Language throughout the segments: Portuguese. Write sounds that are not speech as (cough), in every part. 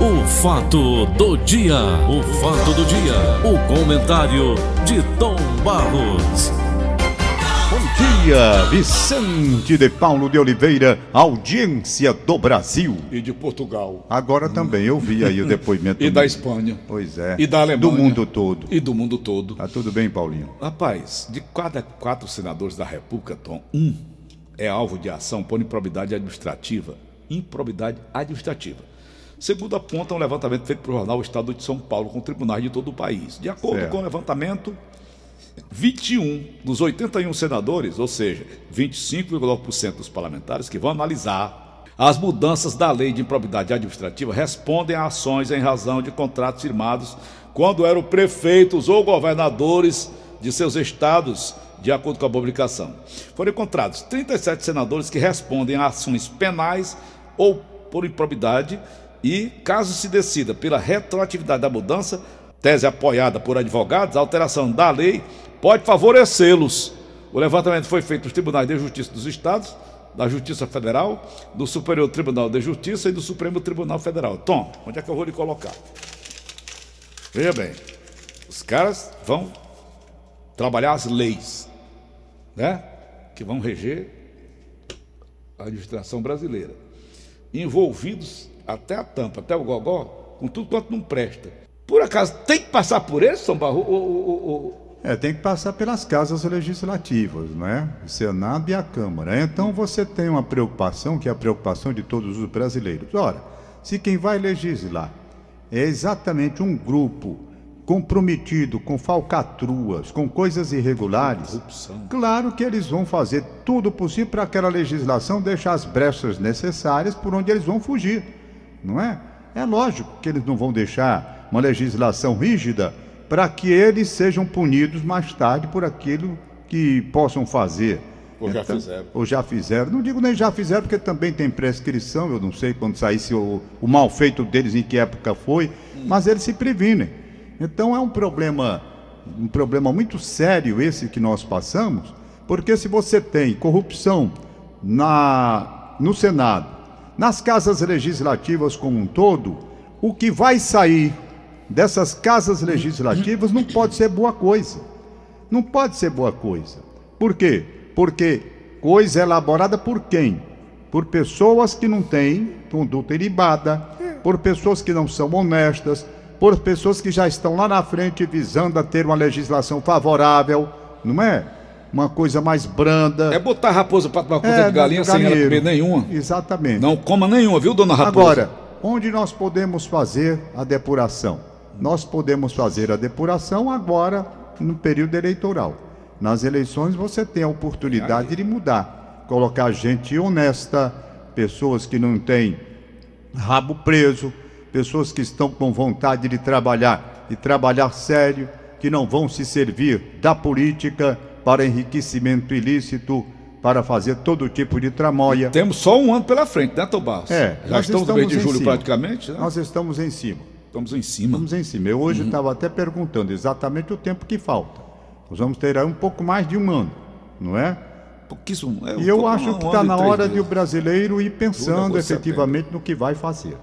O fato do dia, o fato do dia, o comentário de Tom Barros. Bom dia, Vicente de Paulo de Oliveira, audiência do Brasil. E de Portugal. Agora também eu vi aí o (laughs) depoimento. E da mundo. Espanha. Pois é. E da Alemanha. Do mundo todo. E do mundo todo. Tá tudo bem, Paulinho? Rapaz, de cada quatro senadores da República, Tom, um é alvo de ação por improbidade administrativa. Improbidade administrativa. Segundo aponta um levantamento feito pelo jornal Estado de São Paulo com tribunais de todo o país. De acordo Certo. com o levantamento, 21 dos 81 senadores, ou seja, 25,9% dos parlamentares que vão analisar as mudanças da lei de improbidade administrativa respondem a ações em razão de contratos firmados quando eram prefeitos ou governadores de seus estados, de acordo com a publicação. Foram encontrados 37 senadores que respondem a ações penais ou por improbidade e, caso se decida pela retroatividade da mudança, tese apoiada por advogados, a alteração da lei pode favorecê-los. O levantamento foi feito nos tribunais de justiça dos estados, da Justiça Federal, do Superior Tribunal de Justiça e do Supremo Tribunal Federal. Tom, onde é que eu vou lhe colocar? Veja bem, os caras vão trabalhar as leis, né? Que vão reger a administração brasileira. Envolvidos até a tampa, até o gogó, com tudo quanto não presta. Por acaso tem que passar por eles, São Barro? É, tem que passar pelas casas legislativas, não é? O Senado e a Câmara. Então você tem uma preocupação, que é a preocupação de todos os brasileiros. Ora, se quem vai legislar é exatamente um grupo comprometido com falcatruas, com coisas irregulares, Corrupção. claro que eles vão fazer tudo possível para aquela legislação deixar as brechas necessárias por onde eles vão fugir, não é? É lógico que eles não vão deixar uma legislação rígida para que eles sejam punidos mais tarde por aquilo que possam fazer. Ou já fizeram. Ou já fizeram. Não digo nem já fizeram, porque também tem prescrição, eu não sei quando saísse o, o mal feito deles, em que época foi, mas eles se previnem. Então é um problema, um problema muito sério esse que nós passamos, porque se você tem corrupção na, no Senado, nas casas legislativas como um todo, o que vai sair dessas casas legislativas não pode ser boa coisa. Não pode ser boa coisa. Por quê? Porque coisa elaborada por quem? Por pessoas que não têm conduta ilibada, por pessoas que não são honestas, por pessoas que já estão lá na frente visando a ter uma legislação favorável, não é? Uma coisa mais branda. É botar a raposa para tomar conta É, de galinha sem ela comer nenhuma. Exatamente. Não coma nenhuma, viu, dona raposa? Agora, onde nós podemos fazer a depuração? Nós podemos fazer a depuração agora no período eleitoral. Nas eleições você tem a oportunidade de mudar, colocar gente honesta, pessoas que não têm rabo preso, pessoas que estão com vontade de trabalhar e trabalhar sério, que não vão se servir da política para enriquecimento ilícito, para fazer todo tipo de tramóia. Temos só um ano pela frente, né, Barros? É, Já estamos no mês de julho cima. praticamente, né? Nós estamos em cima. Estamos em cima. Estamos em cima. Eu hoje estava até perguntando exatamente o tempo que falta. Nós vamos ter aí um pouco mais de um ano, não é? Pouquíssimo. É, E eu acho que e está na hora de o brasileiro ir pensando efetivamente no que vai fazer.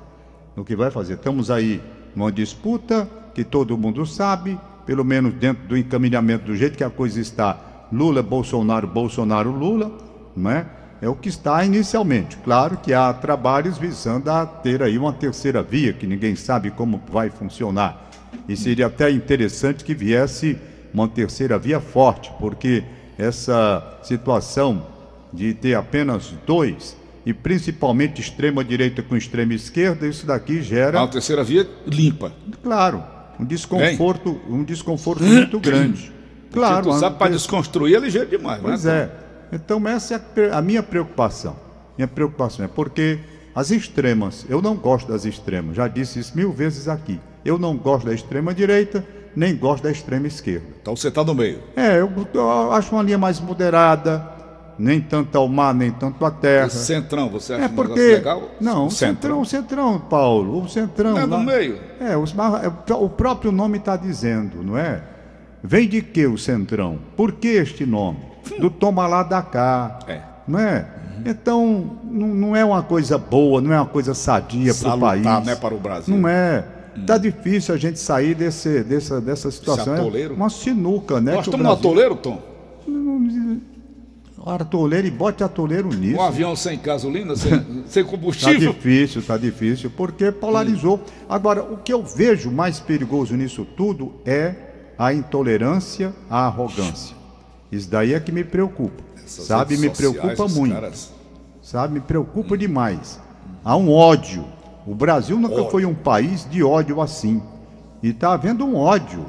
No que vai fazer. Estamos aí numa disputa que todo mundo sabe, pelo menos dentro do encaminhamento do jeito que a coisa está, Lula, Bolsonaro, Bolsonaro, Lula, não é? É o que está inicialmente. Claro que há trabalhos visando a ter aí uma terceira via, que ninguém sabe como vai funcionar. E seria até interessante que viesse uma terceira via forte, porque essa situação de ter apenas dois, e principalmente extrema direita com extrema esquerda, isso daqui gera, A terceira via limpa. claro, um desconforto, um desconforto muito (coughs) grande. Claro, Porque tu sabe, para desconstruir é ligeiro demais, Pois né? é. Então essa é a minha preocupação. Minha preocupação é porque as extremas, eu não gosto das extremas, já disse isso mil vezes aqui. Eu não gosto da extrema direita, nem gosto da extrema esquerda. Então você está no meio. É, eu, eu acho uma linha mais moderada, nem tanto ao mar, nem tanto à terra. Esse centrão, você acha É um porque. legal? Não, O o centrão, o centrão, Paulo, o centrão. Não é lá- no meio? É, os é, o próprio nome está dizendo, não é? Vem de que o centrão? Por que este nome? Do toma lá da cá. É. Não é? Então, não, não é uma coisa boa, não é uma coisa sadia para o país. né, para o Brasil. Não é. Tá difícil a gente sair desse, dessa, dessa situação. É atoleiro. uma sinuca, né? Nós o estamos no atoleiro, Tom? Atoleiro e bote atoleiro nisso. Um avião sem gasolina, sem, (laughs) sem Tá combustível. difícil, tá difícil, porque polarizou. Agora, o que eu vejo mais perigoso nisso tudo é a intolerância, a arrogância. Isso daí é que me preocupa. Essas sabe, me sociais, preocupa muito. caras- Sabe, me preocupa demais. Há um ódio. O Brasil nunca Ódio. foi um país de ódio assim. E está havendo um ódio.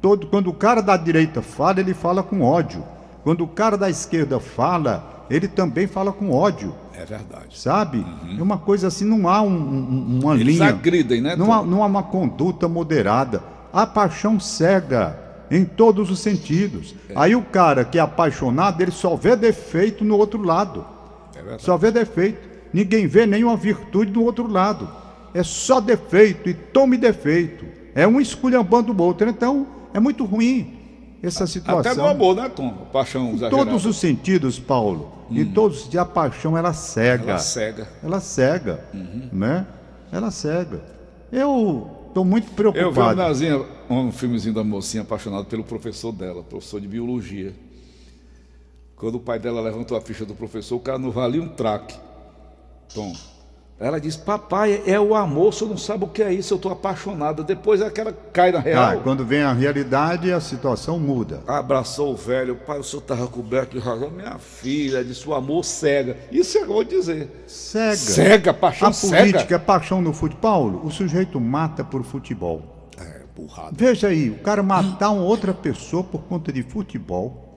Todo, quando o cara da direita fala, ele fala com ódio. Quando o cara da esquerda fala, ele também fala com ódio. É verdade. Sabe? É uma coisa assim, não há um- um- uma Eles linha. agridem, né, Não há, não há uma conduta moderada. A paixão cega em todos os sentidos. É. Aí o cara que é apaixonado, ele só vê defeito no outro lado. É verdade. Só vê defeito. Ninguém vê nenhuma virtude do outro lado. É só defeito e tome defeito. É um esculhambando o outro. Então, é muito ruim essa situação. Até no amor, né, Tom? Paixão Em exagerada. todos os sentidos, Paulo. Em todos os a paixão ela cega. Hum. Ela cega. Ela cega, Uhum. né? Ela cega. Eu estou muito Eu vi preocupado. Nazinha, um filmezinho da mocinha apaixonada pelo professor dela, professor de biologia. Quando o pai dela levantou a ficha do professor, o cara não valia um traque. Tom. Ela disse, papai, é o amor, o senhor não sabe o que é isso, eu estou apaixonada. Depois é que ela cai na Ah, real. quando vem a realidade, a situação muda. Abraçou o velho, pai, o senhor estava coberto de razão. Minha filha disse, o amor cega. Isso eu vou dizer. Cega. Cega, paixão A cega. política é paixão no futebol. O sujeito mata por futebol. É, burrado. Veja aí, o cara matar uma outra pessoa por conta de futebol.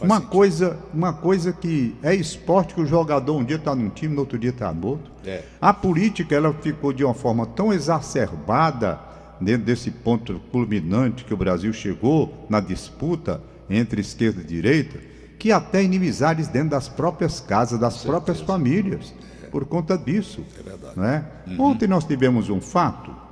Uma sentido. coisa, uma coisa que é esporte que o jogador um dia está num time, no outro dia está no outro. É. A política ela ficou de uma forma tão exacerbada dentro desse ponto culminante que o Brasil chegou na disputa entre esquerda e direita, que até inimizades dentro das próprias casas, das próprias famílias, por conta disso. É verdade. Não é? Ontem nós tivemos um fato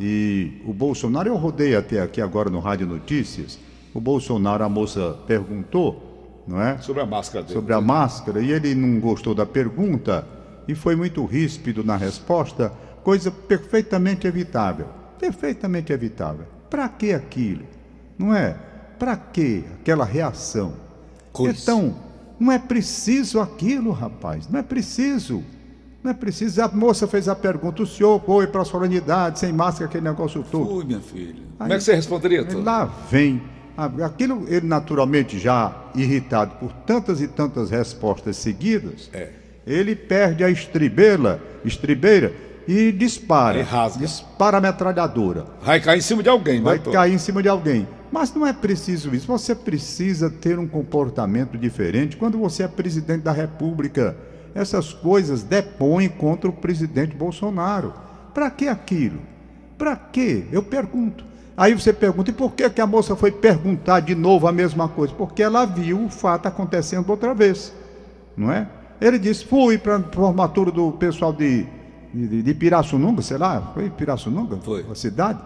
e o Bolsonaro, eu rodei até aqui agora no Rádio Notícias, o Bolsonaro, a moça perguntou, não é? Sobre a máscara dele. sobre a máscara e ele não gostou da pergunta e foi muito ríspido na resposta, coisa perfeitamente evitável. Perfeitamente evitável. Para que aquilo? Não é? Para que aquela reação? Coisa. Então, não é preciso aquilo, rapaz. Não é preciso. Não é preciso. A moça fez a pergunta: o senhor foi para a solenidade sem máscara, aquele negócio todo. Ui, minha filha. Como é que você responderia, Tom? Lá vem. Aquilo, ele naturalmente já irritado por tantas e tantas respostas seguidas, É. ele perde a estribeira, estribeira e dispara. Aí rasga. Dispara a metralhadora. Vai cair em cima de alguém, Vai Tom? cair em cima de alguém. Mas não é preciso isso. Você precisa ter um comportamento diferente quando você é presidente da República. Essas coisas depõem contra o presidente Bolsonaro. Para que aquilo? Para quê? Eu pergunto. Aí você pergunta, e por que, que a moça foi perguntar de novo a mesma coisa? Porque ela viu o fato acontecendo outra vez. Não é? Ele disse, fui para a formatura do pessoal de, de, de Pirassununga, sei lá, foi Pirassununga? Foi. A cidade?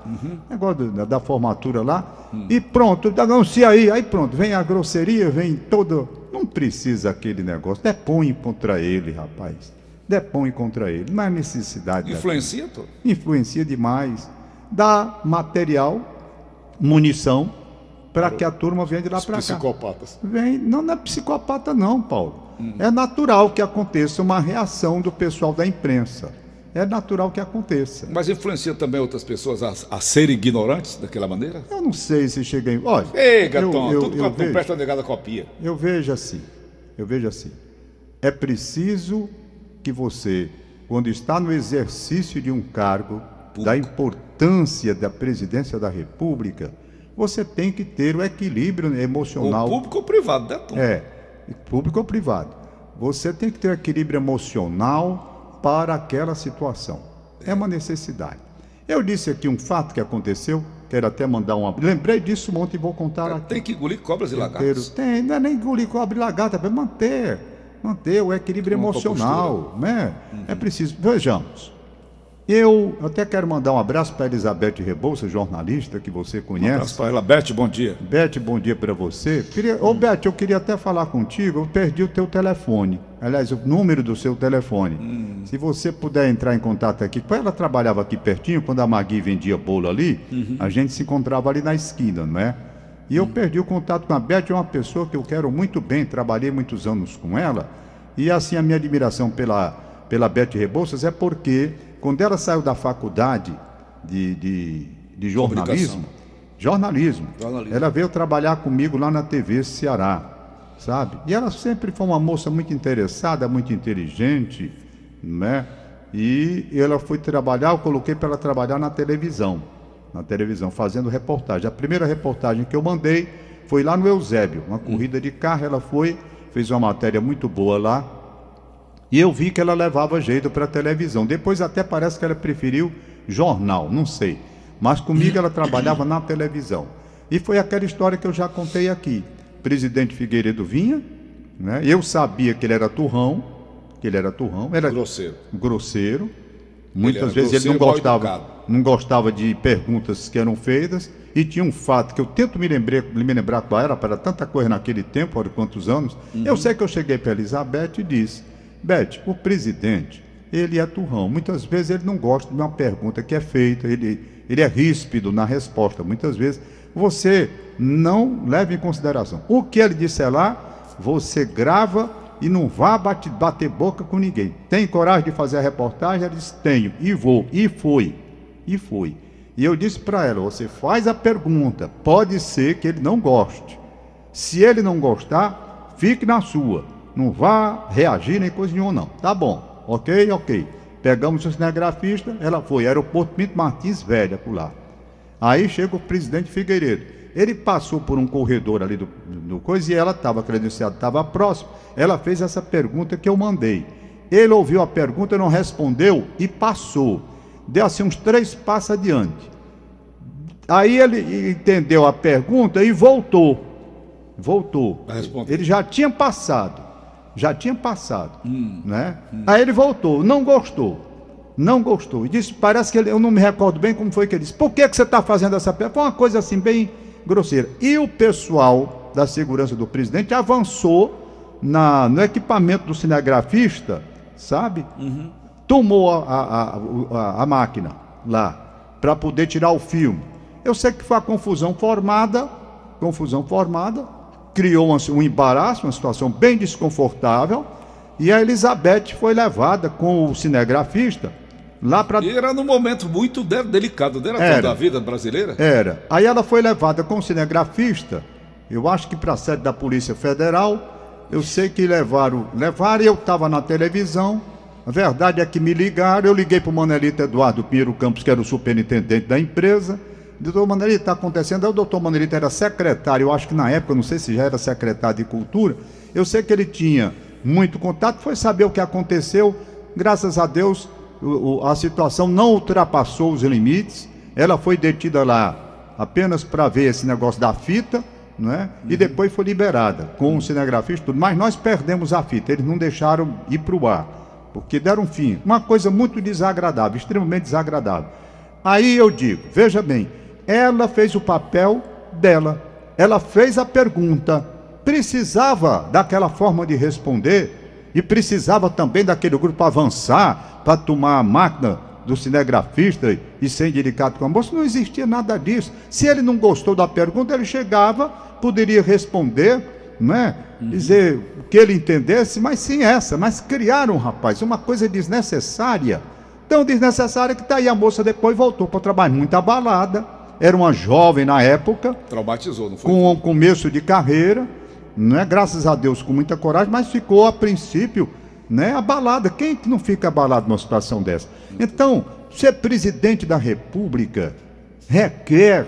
Negócio da, da formatura lá. E pronto, anuncia aí, aí pronto, vem a grosseria, vem todo. Não precisa aquele negócio. Depõe contra ele, rapaz. Depõe contra ele. Não há necessidade. daquilo. Influencia, Tom? Influencia demais. Dá material, munição, para que a turma venha de lá para cá. psicopatas. Vem, não, não é psicopata não, Paulo. É natural que aconteça uma reação do pessoal da imprensa. É natural que aconteça. Mas influencia também outras pessoas a, a serem ignorantes daquela maneira? Eu não sei se cheguei. Olha, Ei, eu, Gatão, eu, tudo eu não vejo, presta negada copia. eu vejo assim. Eu vejo assim. É preciso que você, quando está no exercício de um cargo, da importância da presidência da República, você tem que ter o equilíbrio O emocional. público ou privado, né, Tom? É, público ou privado. Você tem que ter equilíbrio emocional para aquela situação. É uma necessidade. Eu disse aqui um fato que aconteceu, quero até mandar uma. Lembrei disso ontem e vou contar aqui. Tem que engolir cobras e lagartos. Tem, não é nem engolir cobre lagarta, é manter, manter o equilíbrio emocional, né? É preciso. Vejamos. Eu até quero mandar um abraço para Elizabeth Rebouça, jornalista que você conhece. Um abraço para ela. Beth, bom dia. Beth, bom dia para você. Queria... Ô, Beth, eu queria até falar contigo, eu perdi o teu telefone. Aliás, o número do seu telefone. Hum. Se você puder entrar em contato aqui, ela trabalhava aqui pertinho, quando a Magui vendia bolo ali, uhum. a gente se encontrava ali na esquina, não é? E eu uhum. perdi o contato com a Beth, é uma pessoa que eu quero muito bem, trabalhei muitos anos com ela. E assim, a minha admiração pela, pela Beth Rebouças é porque quando ela saiu da faculdade de, de, de jornalismo, jornalismo, jornalismo, ela veio trabalhar comigo lá na TV Ceará, sabe? E ela sempre foi uma moça muito interessada, muito inteligente, né? E ela foi trabalhar, eu coloquei para ela trabalhar na televisão, na televisão, fazendo reportagem. A primeira reportagem que eu mandei foi lá no Eusébio, uma corrida de carro, ela foi, fez uma matéria muito boa lá, e eu vi que ela levava jeito para a televisão. Depois até parece que ela preferiu jornal, não sei. Mas comigo ela trabalhava na televisão. E foi aquela história que eu já contei aqui. O presidente Figueiredo vinha, né? eu sabia que ele era turrão, que ele era turrão, era grosseiro. grosseiro. Muitas ele vezes ele não gostava, não gostava de perguntas que eram feitas. E tinha um fato que eu tento me lembrar, me lembrar qual era, para tanta coisa naquele tempo, olha quantos anos. Uhum. Eu sei que eu cheguei para Elizabeth e disse: Beth, o presidente, ele é turrão. Muitas vezes ele não gosta de uma pergunta que é feita, ele, ele é ríspido na resposta. Muitas vezes você não leva em consideração. O que ele disser lá, você grava e não vá bate, bater boca com ninguém. Tem coragem de fazer a reportagem? Ela disse: Tenho, e vou. E foi. E foi. E eu disse para ela: Você faz a pergunta, pode ser que ele não goste. Se ele não gostar, fique na sua. Não vá reagir nem coisa nenhuma, não. Tá bom. Ok, ok. Pegamos o cinegrafista, ela foi, aeroporto Pinto Martins Velha, por lá. Aí chega o presidente Figueiredo. Ele passou por um corredor ali do, do coisa e ela estava credenciada, estava próximo. Ela fez essa pergunta que eu mandei. Ele ouviu a pergunta, não respondeu e passou. Deu assim uns três passos adiante. Aí ele entendeu a pergunta e voltou. Voltou. Ele já tinha passado já tinha passado, hum, né? Hum. Aí ele voltou, não gostou, não gostou e disse, parece que ele, eu não me recordo bem como foi que ele disse. Por que que você está fazendo essa pergunta? Foi uma coisa assim bem grosseira. E o pessoal da segurança do presidente avançou na, no equipamento do cinegrafista, sabe? Uhum. Tomou a, a, a, a máquina lá para poder tirar o filme. Eu sei que foi a confusão formada, confusão formada, criou um embaraço, uma situação bem desconfortável, e a Elizabeth foi levada com o cinegrafista lá para. Era num momento muito delicado dela era, da vida brasileira? Era. Aí ela foi levada com o cinegrafista, eu acho que para a sede da Polícia Federal. Eu sei que levaram, levaram, eu estava na televisão. A verdade é que me ligaram, eu liguei para o Manelito Eduardo Pinheiro Campos, que era o superintendente da empresa. Doutor Manelito, está acontecendo. Aí o doutor Manelito era secretário, eu acho que na época, não sei se já era secretário de Cultura. Eu sei que ele tinha muito contato, foi saber o que aconteceu. Graças a Deus, a situação não ultrapassou os limites. Ela foi detida lá apenas para ver esse negócio da fita, né? Uhum. E depois foi liberada com o cinegrafista tudo. Mas nós perdemos a fita, eles não deixaram ir para o ar, porque deram fim. Uma coisa muito desagradável, extremamente desagradável. Aí eu digo, veja bem, ela fez o papel dela. Ela fez a pergunta. Precisava daquela forma de responder e precisava também daquele grupo avançar para tomar a máquina do cinegrafista e ser indicado com a moça. Não existia nada disso. Se ele não gostou da pergunta, ele chegava, poderia responder, né? Uhum. dizer o que ele entendesse, mas sim essa. Mas criaram, rapaz, uma coisa desnecessária. Tão desnecessária que está aí a moça depois voltou para o trabalho muito abalada era uma jovem na época. Traumatizou, não foi? Com um começo de carreira, né? graças a Deus com muita coragem, mas ficou a princípio né, abalada. Quem que não fica abalado numa situação dessa? Então, ser presidente da República requer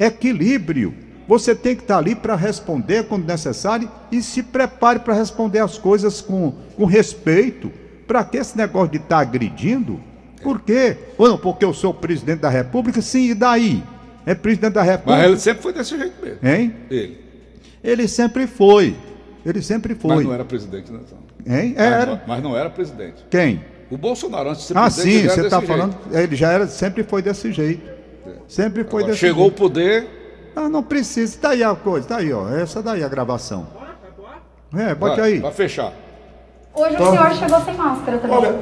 equilíbrio. Você tem que estar ali para responder quando necessário e se prepare para responder as coisas com, com respeito. Para que esse negócio de estar tá agredindo? Por quê? Ou não, porque eu sou presidente da República? Sim, e daí? É presidente da República. Mas ele sempre foi desse jeito mesmo. Hein? Ele. Ele sempre foi. Ele sempre foi. Mas não era presidente, né? Hein? Era. Mas não, mas não era presidente. Quem? O Bolsonaro, antes de ser Ah, presidente, sim, ele era você está falando. Ele já era, sempre foi desse jeito. Sempre foi Agora, desse chegou o jeito. poder, Ah, não precisa. Tá aí a coisa, tá aí, ó. Essa daí a gravação. É, bote aí. vai fechar. Hoje o senhor chegou sem máscara também. Olha,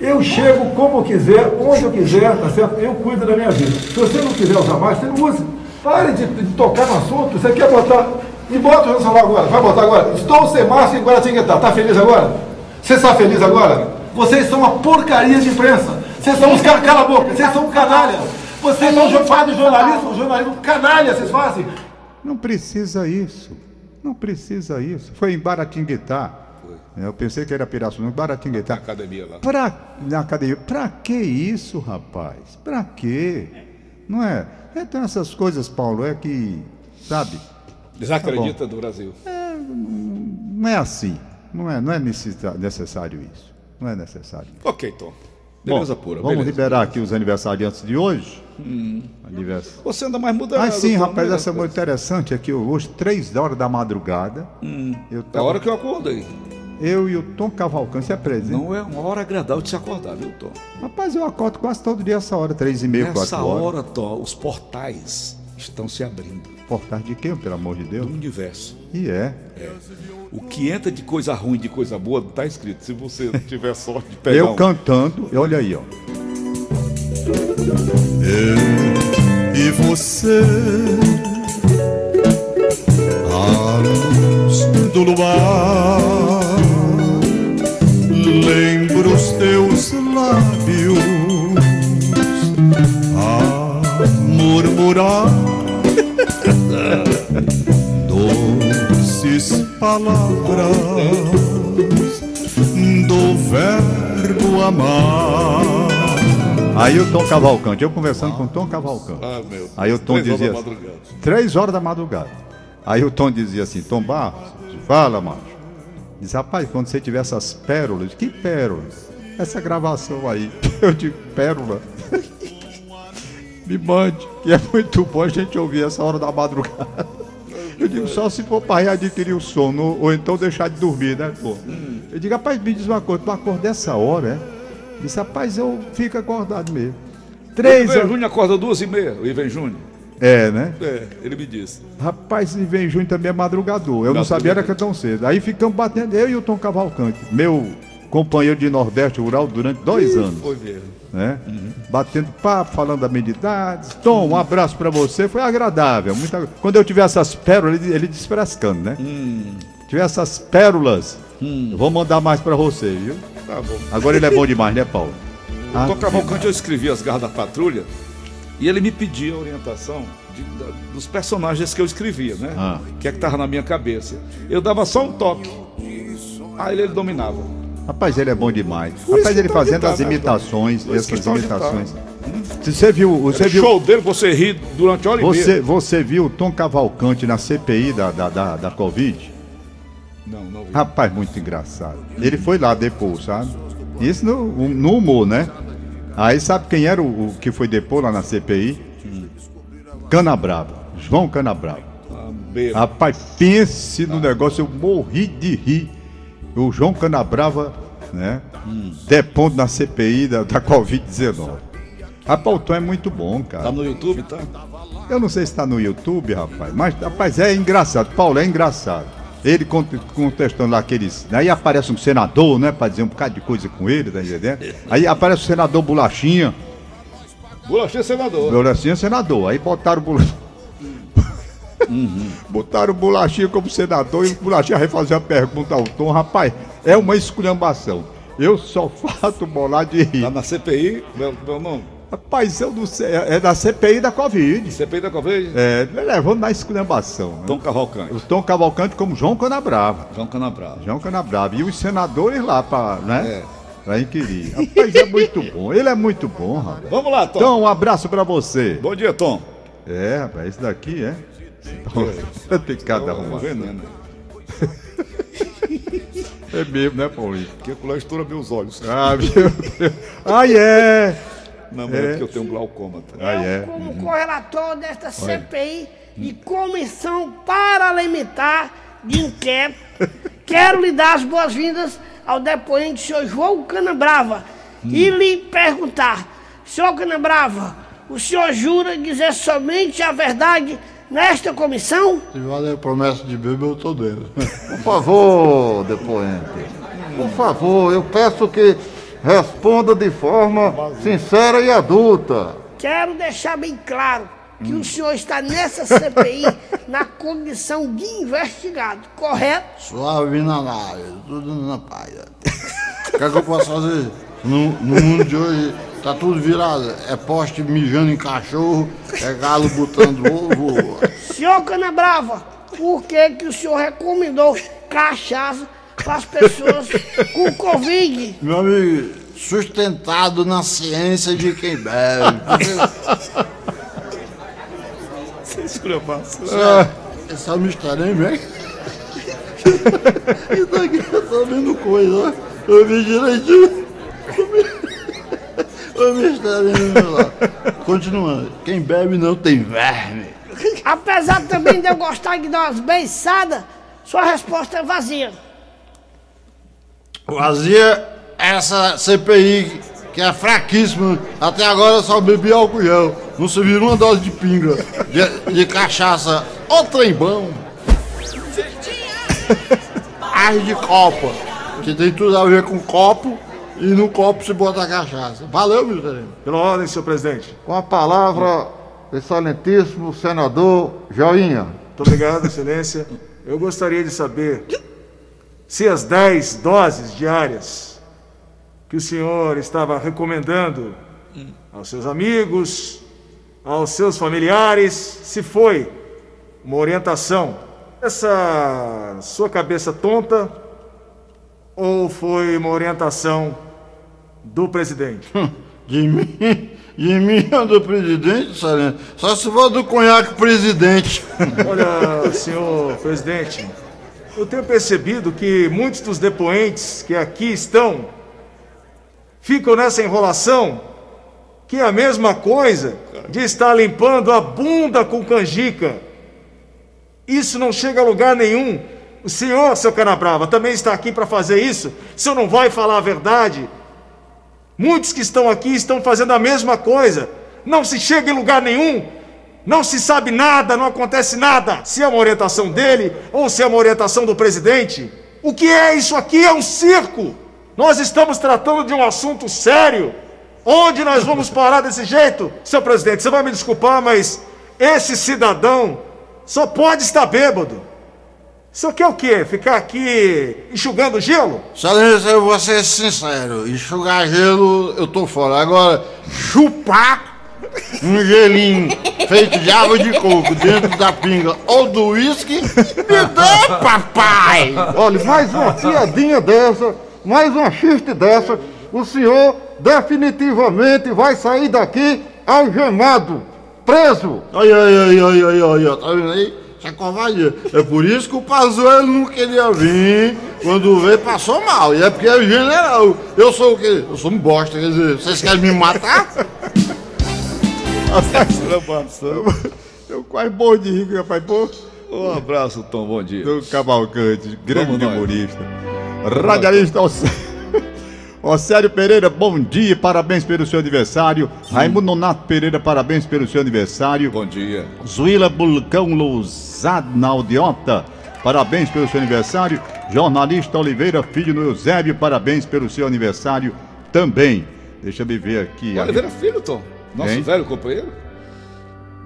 eu chego como eu quiser, onde eu quiser, tá certo? Eu cuido da minha vida. Se você não quiser usar máscara, você não use. Pare de, de tocar no assunto. Você quer botar. E bota o celular agora. Vai botar agora. Estou sem máscara em Guaratinguetá. Tá feliz agora? Você está feliz agora? Vocês são uma porcaria de imprensa. Vocês são uns caras. Cala a boca. Vocês são um canalha. Vocês são fazem jornalismo, jornalismo canalha, vocês fazem. Não precisa isso. Não precisa isso. Foi em Baratinguetá. Eu pensei que era Pirassununga, Na Baratinguetá. academia lá. Pra, na academia. Pra que isso, rapaz? Pra quê? Não é? Então essas coisas, Paulo, é que, sabe, Desacredita do Brasil. não é assim. Não é, não é necessário isso. Não é necessário. Ok, Tom. Beleza Bom, pura. Vamos beleza. liberar aqui os aniversariantes de hoje. Anivers- Você anda mais mudado. Ah, sim, rapaz, essa é muito interessante. Aqui hoje, três horas da madrugada. Eu, É a tava- hora que eu acordei. Eu e o Tom Cavalcante se apresentam. Não é uma hora agradável de se acordar, viu, Tom? Rapaz, eu acordo quase todo dia essa hora, três e meia, quatro Nessa horas. hora, Tom, os portais estão se abrindo Portais de quem, pelo amor de do Deus? universo. E é. O que entra de coisa ruim, de coisa boa, não está escrito. Se você (laughs) tiver sorte de pegar Eu um. cantando, e olha aí, ó. e você à luz do luar Aí o Tom Cavalcante, eu conversando com o Tom Cavalcante. Ah, meu. Aí o Tom Três horas dizia da assim, três horas da madrugada. Aí o Tom dizia assim, Tom Barros, fala, macho. Diz, rapaz, quando você tiver essas pérolas, que pérolas? Essa gravação aí, (laughs) eu digo, pérola. (laughs) Me mande, que é muito bom a gente ouvir essa hora da madrugada. Eu digo, só se for para readquirir o sono, ou então deixar de dormir, né, pô? Eu digo, rapaz, me diz uma coisa, tu acorda essa hora, é? Disse, rapaz, eu fico acordado mesmo. O Três Ivan horas. Júnior acorda duas e meia, o Ivan Júnior. É, né? É, ele me disse. Rapaz, vem junho também é madrugador. Eu não sabia era que é tão cedo. Aí ficamos batendo, eu e o Tom Cavalcante, meu companheiro de Nordeste Rural durante dois anos. Foi mesmo. Né? Batendo papo, falando amenidades. Tom, um abraço pra você, foi agradável. Muita... Quando eu tiver essas pérolas, ele, ele desfrescando, né? Tiver essas pérolas, eu vou mandar mais pra você, viu? Tá bom. Agora ele é bom demais, né, Paulo? O Tom Ah, Cavalcante eu escrevi as garras da patrulha e ele me pedia a orientação de- da- dos personagens que eu escrevia, né? Ah. Que é que tava na minha cabeça. Eu dava só um toque. Aí ele dominava. Rapaz, ele é bom demais. Por Rapaz, ele tá fazendo as né, imitações, que essas tá tá. imitações. Você viu, você O viu, show dele, você ri durante hora e você, meia. você viu o Tom Cavalcante na CPI da, da, da, da Covid? Não, não vi. Rapaz, muito engraçado. Ele foi lá depois, sabe? Isso no, no humor, né? Aí sabe quem era o, o que foi depois lá na CPI? Canabrava. João Canabrava. Ah, beira. Rapaz, pense no negócio, eu morri de rir. O João Canabrava, né? Depondo na CPI da, da Covid-19. Rapaz, o Tom é muito bom, Tá cara. no YouTube, tá? Eu não sei se tá no YouTube, rapaz, mas, rapaz, é engraçado. Paulo, é engraçado. Ele cont- contestando lá aqueles. Aí aparece um senador, né? Pra dizer um bocado de coisa com ele, tá entendendo? Aí aparece o senador Bolachinha. Bolachinha senador. Bolachinha é senador. Aí botaram o Bolachinha. (laughs) Botaram o Bolachinha como senador e o Bolachinha vai fazer a pergunta ao Tom. Rapaz, é uma esculhambação. Eu só (laughs) faço bolar de rir. Tá na CPI, meu, meu nome. Rapaz, eu não sei. É é da CPI da Covid. CPI da Covid. É, levando na esculhambação. Né? Tom Cavalcante. O Tom Cavalcante como João Canabrava. João Canabrava. João Canabrava. E os senadores lá pra, né? É. Pra inquirir. Rapaz, é muito bom. Ele é muito bom, rapaz. Vamos lá, Tom. Então, um abraço pra você. Bom dia, Tom. É, rapaz, esse daqui é. Tem cada É um veneno. (laughs) É mesmo, né, Paulinho? Porque aquilo lá estoura meus olhos. Ah, meu Deus. Ai, é. Não, mas é porque eu tenho um glaucoma. Tá? Ai, é. como correlator desta CPI de Comissão Parlamentar de Inquérito, quero lhe dar as boas-vindas ao depoente, senhor João Canabrava, e lhe perguntar: Senhor Canabrava, o senhor jura dizer somente a verdade nesta comissão? Se valer promessa de beber, eu tô dentro. Por favor, depoente. Por favor, eu peço que responda de forma sincera e adulta. Quero deixar bem claro que o senhor está nessa CPI (laughs) na condição de investigado, correto? Suave na análise, tudo na paia. O que, é que eu posso fazer? No, no mundo de hoje tá tudo virado. É poste mijando em cachorro, é galo botando ovo. Senhor Canabrava, por que, que o senhor recomendou cachaça as pessoas com Covid? Meu amigo, sustentado na ciência de quem bebe. Porque É, esse é o mistério, hein, velho? Isso aqui é só vendo coisa, ó. Eu vi direitinho. O mistério, hein, lá. Continuando. Quem bebe não tem verme. Apesar também de eu gostar de dar umas beiçadas, sua resposta é vazia. Vazia essa CPI que é fraquíssima. Até agora eu só bebi álcool gel. Não se viram uma dose de pinga, de, de cachaça. Ô trem bom. Ar de copa. Que tem tudo a ver com copo. E no copo se bota a cachaça. Valeu, meu terreno. Pela ordem, senhor presidente. Com a palavra, excelentíssimo senador Joinha. Muito obrigado, excelência. Eu gostaria de saber se as 10 doses diárias que o senhor estava recomendando aos seus amigos, aos seus familiares, se foi uma orientação essa sua cabeça tonta ou foi uma orientação do presidente? (laughs) De mim, de mim ou do presidente, Sarento? Só se for do conhaque presidente. Olha, senhor presidente, eu tenho percebido que muitos dos depoentes que aqui estão ficam nessa enrolação, que é a mesma coisa de estar limpando a bunda com canjica. Isso não chega a lugar nenhum. O senhor, seu Canabrava, também está aqui para fazer isso. O senhor não vai falar a verdade. Muitos que estão aqui estão fazendo a mesma coisa. Não se chega em lugar nenhum. Não se sabe nada, não acontece nada. Se é uma orientação dele ou se é uma orientação do presidente. O que é isso aqui? É um circo. Nós estamos tratando de um assunto sério. Onde nós vamos parar desse jeito? Seu presidente, você vai me desculpar, mas esse cidadão só pode estar bêbado. Isso aqui é o quê? Ficar aqui enxugando gelo? Excelência, eu vou ser sincero. Enxugar gelo, eu tô fora. Agora, chupar um gelinho feito de água de coco dentro da pinga ou do uísque, me dá, papai! Olha, mais uma piadinha dessa, mais uma xiste dessa, o senhor definitivamente vai sair daqui algemado, preso! Ai, ai, ai, ai, ai, ai, ai, tá vendo aí? Isso é covardia. É por isso que o Pazuello não queria vir. Quando veio, passou mal. E é porque é general. Eu sou o quê? Eu sou um bosta. Quer dizer, vocês querem me matar? Eu quase morro de rir, rapaz. Pô, Um abraço, Tom, bom dia. do Cavalcante, grande humorista. Radialista (laughs) Océlio Pereira, bom dia, parabéns pelo seu aniversário. Raimundo Nonato Pereira, parabéns pelo seu aniversário. Bom dia. Zuíla Bulcão Lousado na Aldeota, parabéns pelo seu aniversário. Jornalista Oliveira Filho no Eusébio, parabéns pelo seu aniversário também. Deixa eu me ver aqui. Oliveira Filho, Tom. Nosso Hein? velho companheiro.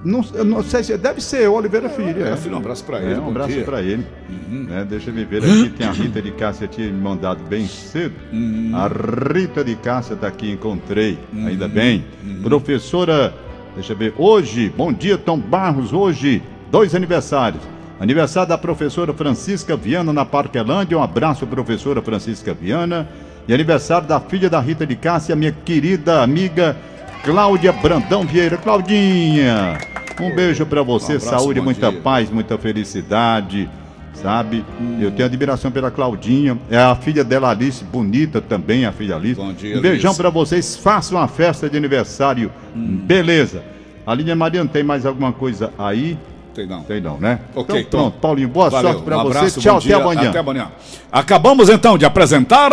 Não, não sei se deve ser Oliveira Filho. Oliveira Filho, um abraço pra ele, É, um abraço. Uhum. pra ele. Né, deixa eu ver aqui. Tem a Rita de Cássia tinha me mandado bem cedo. Uhum. A Rita de Cássia tá aqui, encontrei. Ainda bem. Uhum. Professora, deixa eu ver. Hoje, bom dia, Tom Barros. Hoje, dois aniversários. Aniversário da professora Francisca Viana na Parquelândia. Um abraço, professora Francisca Viana. E aniversário da filha da Rita de Cássia, minha querida amiga Cláudia Brandão Vieira. Claudinha, um beijo para você, um abraço, saúde, muita dia. paz, muita felicidade, sabe? Hum. Eu tenho admiração pela Claudinha, é a filha dela Alice, bonita também, a filha Alice. Bom dia, um beijão para vocês, façam uma festa de aniversário, hum. beleza. Aline Mariano, tem mais alguma coisa aí? Tem não. Tem não, né? Ok, então, pronto. Paulinho, boa Valeu. sorte para um você. Tchau, até amanhã. Até amanhã. Acabamos então de apresentar.